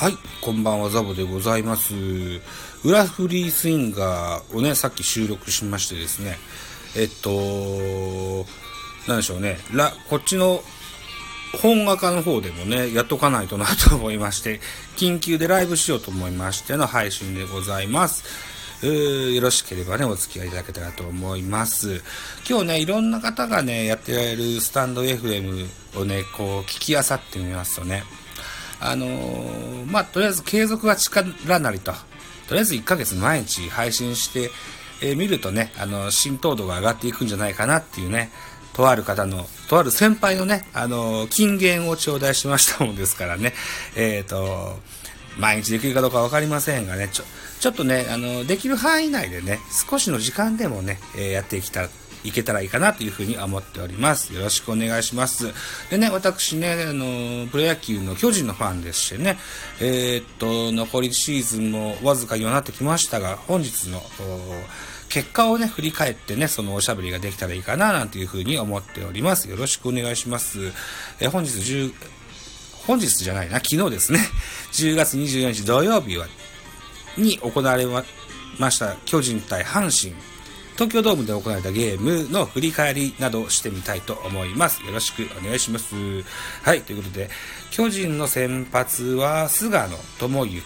はい、こんばんは、ザボでございます。裏フリースインガーをね、さっき収録しましてですね、えっと、なんでしょうね、ら、こっちの本画家の方でもね、やっとかないとなと思いまして、緊急でライブしようと思いましての配信でございます。えーよろしければね、お付き合いいただけたらと思います。今日ね、いろんな方がね、やってられるスタンド FM をね、こう、聞きあさってみますとね、あのー、まあ、とりあえず継続は力なりと、とりあえず1ヶ月毎日配信して、えー、見るとね、あの、浸透度が上がっていくんじゃないかなっていうね、とある方の、とある先輩のね、あのー、金言を頂戴しましたもんですからね、えっ、ー、と、毎日できるかどうかわかりませんがね、ちょ、ちょっとね、あの、できる範囲内でね、少しの時間でもね、えやっていきたいけたらいいかなというふうに思っております。よろしくお願いします。でね、私ね、あの、プロ野球の巨人のファンでしてね、えー、っと、残りシーズンもわずかにはなってきましたが、本日の、結果をね、振り返ってね、そのおしゃべりができたらいいかな、なんていうふうに思っております。よろしくお願いします。え本日10、本日じゃないな、昨日ですね、10月24日土曜日は、に行われました巨人対阪神東京ドームで行われたゲームの振り返りなどしてみたいと思います。よろしくお願いします。はい、ということで、巨人の先発は菅野智之。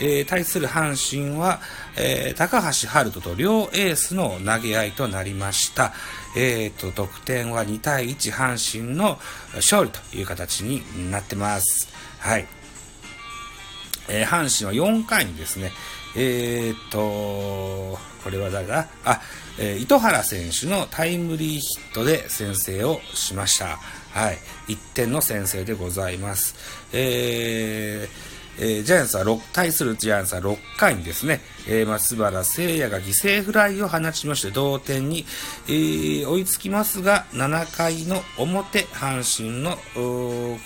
えー、対する阪神は、えー、高橋遥人と両エースの投げ合いとなりました。えーと、得点は2対1阪神の勝利という形になってます。はい。えー、阪神は4回にですね、えー、っと、これは誰だあ、えー、糸原選手のタイムリーヒットで先制をしました。はい。1点の先制でございます。えー、えー、ジャイアンツは6、対するジャイアンツは6回にですね、えー、松原聖也が犠牲フライを放ちまして同点に、えー、追いつきますが、7回の表、阪神の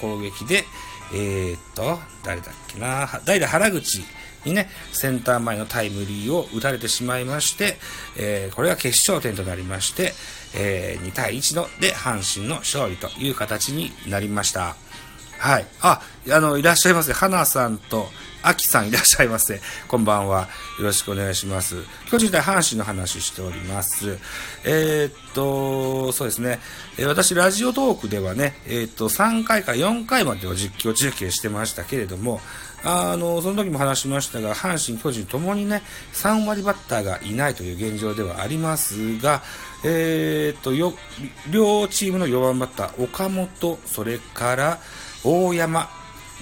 攻撃で、えー、っと、誰だっけな、代打原口にね、センター前のタイムリーを打たれてしまいまして、えー、これが決勝点となりまして、えー、2対1ので阪神の勝利という形になりました。はい。あ、あの、いらっしゃいませ。花さんと、あきさんいらっしゃいませ。こんばんは。よろしくお願いします。巨人対阪神の話しております。えー、っと、そうですね。私、ラジオトークではね、えー、っと、3回か4回までを実況中継してましたけれども、あの、その時も話しましたが、阪神、巨人ともにね、3割バッターがいないという現状ではありますが、えー、っと、よ、両チームの4番バッター、岡本、それから大山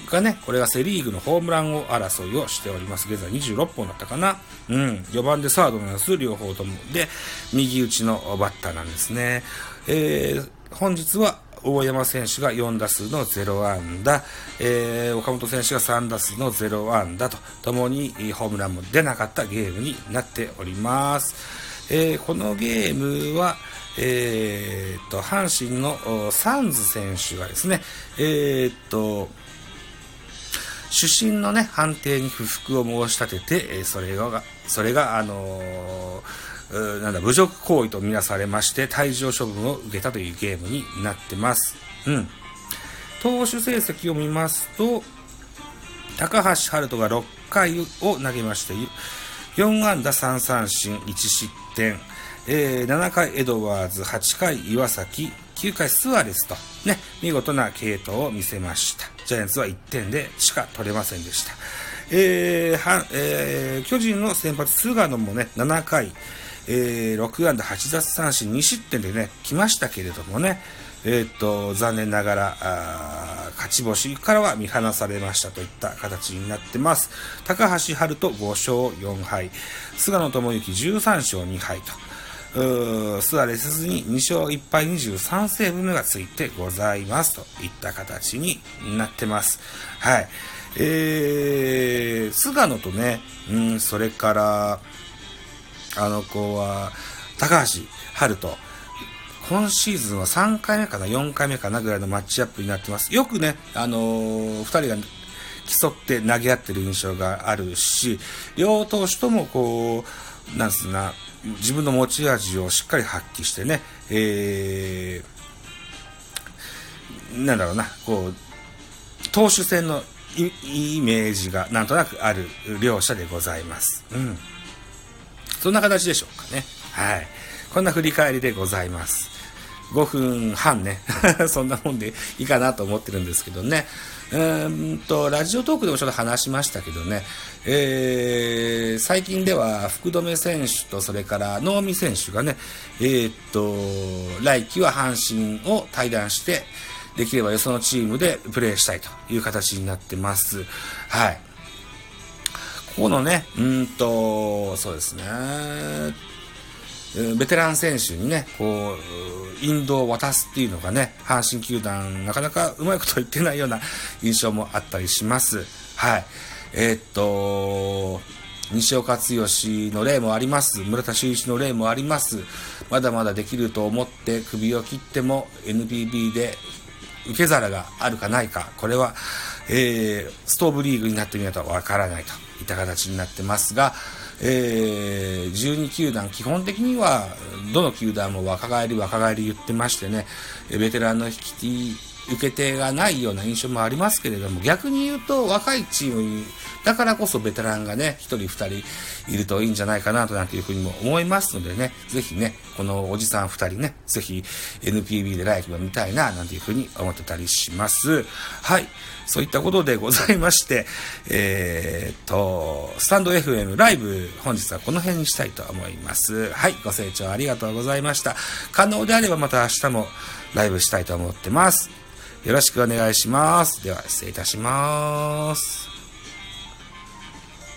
がね、これがセリーグのホームラン王争いをしております。現在26本だったかな。うん。4番でサードのやつ、両方とも。で、右打ちのバッターなんですね。えー、本日は大山選手が4打数の0安打、えー、岡本選手が3打数の0安打と、ともにホームランも出なかったゲームになっております。えー、このゲームは、えー、と、阪神のサンズ選手がですね、えー、と、主審のね、判定に不服を申し立てて、それが、それが、あのーなんだ、侮辱行為とみなされまして、退場処分を受けたというゲームになってます。うん。投手成績を見ますと、高橋遥人が6回を投げまして、4安打3三振1失点、えー、7回エドワーズ、8回岩崎、9回スアレスと、ね、見事な継投を見せました。ジャイアンツは1点でしか取れませんでした。えーはえー、巨人の先発、菅野もね、7回、えー、6安打8奪三振2失点でね、来ましたけれどもね、えー、っと、残念ながら、あ勝ち星からは見放されましたといった形になってます。高橋春人5勝4敗、菅野智之13勝2敗と、スアレスに2勝1敗23セーブ目がついてございますといった形になってます。はい。えー、菅野とね、うん、それから、あの子は、高橋春人。今シーズンは3回目かな、4回目かなぐらいのマッチアップになってます。よくね、あのー、2人が競って投げ合ってる印象があるし、両投手ともこう、なんすな、自分の持ち味をしっかり発揮してね、えー、なんだろうな、こう、投手戦のイメージがなんとなくある両者でございます。うん。そんな形でしょうかね。はい。こんな振り返りでございます。5分半ね。そんなもんでいいかなと思ってるんですけどね。うんと、ラジオトークでもちょっと話しましたけどね、えー、最近では福留選手とそれから能見選手がね、えー、っと、来季は阪神を対談して、できればよそのチームでプレーしたいという形になってます。はい。このね、うんと、そうですね、ベテラン選手にね、こう、引導を渡すっていうのがね、阪神球団、なかなかうまいこと言ってないような印象もあったりします。はい。えー、っと、西岡剛の例もあります。村田修一の例もあります。まだまだできると思って首を切っても NPB で受け皿があるかないか、これは、えー、ストーブリーグになってみないとわからないとった形になってますが、えー、12球団、基本的には、どの球団も若返り若返り言ってましてね、ベテランの引き受け手がないような印象もありますけれども、逆に言うと若いチームに、だからこそベテランがね、1人2人いるといいんじゃないかなとなんていうふうにも思いますのでね、ぜひね、このおじさん2人ね、ぜひ NPB で来季は見たいな、なんていうふうに思ってたりします。はい。そういったことでございまして、えー、っと、スタンド FM ライブ、本日はこの辺にしたいと思います。はい。ご清聴ありがとうございました。可能であればまた明日もライブしたいと思ってます。よろしくお願いします。では、失礼いたします。